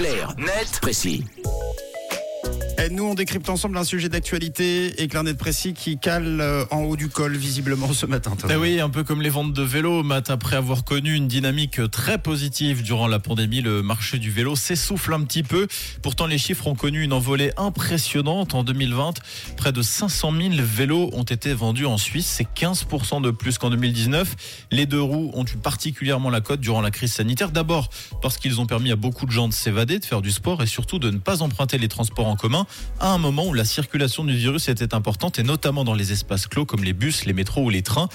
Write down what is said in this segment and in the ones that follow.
Clair, net, précis. Et nous, on décrypte ensemble un sujet d'actualité et Clarnet Précis qui cale euh, en haut du col, visiblement, ce matin. Eh oui, un peu comme les ventes de vélos, Matt, après avoir connu une dynamique très positive durant la pandémie, le marché du vélo s'essouffle un petit peu. Pourtant, les chiffres ont connu une envolée impressionnante en 2020. Près de 500 000 vélos ont été vendus en Suisse. C'est 15% de plus qu'en 2019. Les deux roues ont eu particulièrement la cote durant la crise sanitaire. D'abord parce qu'ils ont permis à beaucoup de gens de s'évader, de faire du sport et surtout de ne pas emprunter les transports en commun à un moment où la circulation du virus était importante et notamment dans les espaces clos comme les bus, les métros ou les trains.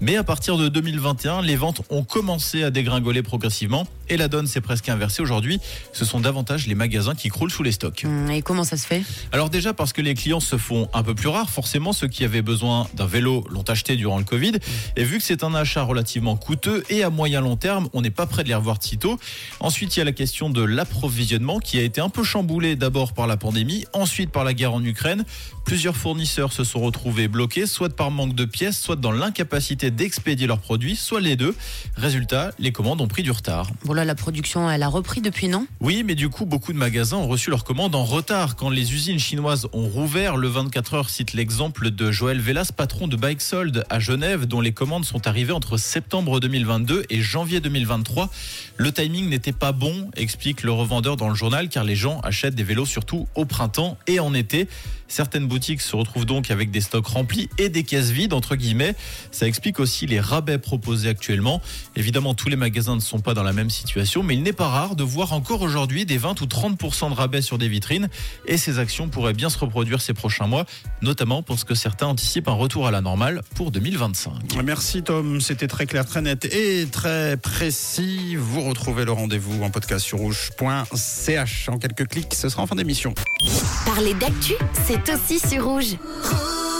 Mais à partir de 2021, les ventes ont commencé à dégringoler progressivement et la donne s'est presque inversée. Aujourd'hui, ce sont davantage les magasins qui croulent sous les stocks. Hum, Et comment ça se fait? Alors déjà parce que les clients se font un peu plus rares, forcément ceux qui avaient besoin d'un vélo l'ont acheté durant le Covid. Et vu que c'est un achat relativement coûteux et à moyen long terme, on n'est pas prêt de les revoir sitôt. Ensuite, il y a la question de l'approvisionnement qui a été un peu chamboulé d'abord par la pandémie, ensuite par la guerre en Ukraine. Plusieurs fournisseurs se sont retrouvés bloqués, soit par manque de pièces, soit dans l'incapacité d'expédier leurs produits, soit les deux. Résultat, les commandes ont pris du retard. Bon là, la production, elle a repris depuis, non? Oui, mais du coup, beaucoup de magasins ont reçu leurs commandes en retard. Quand les usines chinoises ont rouvert, le 24 heures cite l'exemple de Joël Velas, patron de Bike Sold à Genève, dont les commandes sont arrivées entre septembre 2022 et janvier 2023. Le timing n'était pas bon, explique le revendeur dans le journal, car les gens achètent des vélos surtout au et en été. Certaines boutiques se retrouvent donc avec des stocks remplis et des caisses vides, entre guillemets. Ça explique aussi les rabais proposés actuellement. Évidemment, tous les magasins ne sont pas dans la même situation, mais il n'est pas rare de voir encore aujourd'hui des 20 ou 30% de rabais sur des vitrines. Et ces actions pourraient bien se reproduire ces prochains mois, notamment parce que certains anticipent un retour à la normale pour 2025. Merci Tom, c'était très clair, très net et très précis. Vous retrouvez le rendez-vous en podcast sur rouge.ch en quelques clics. Ce sera en fin d'émission. Parler d'actu, c'est aussi sur rouge.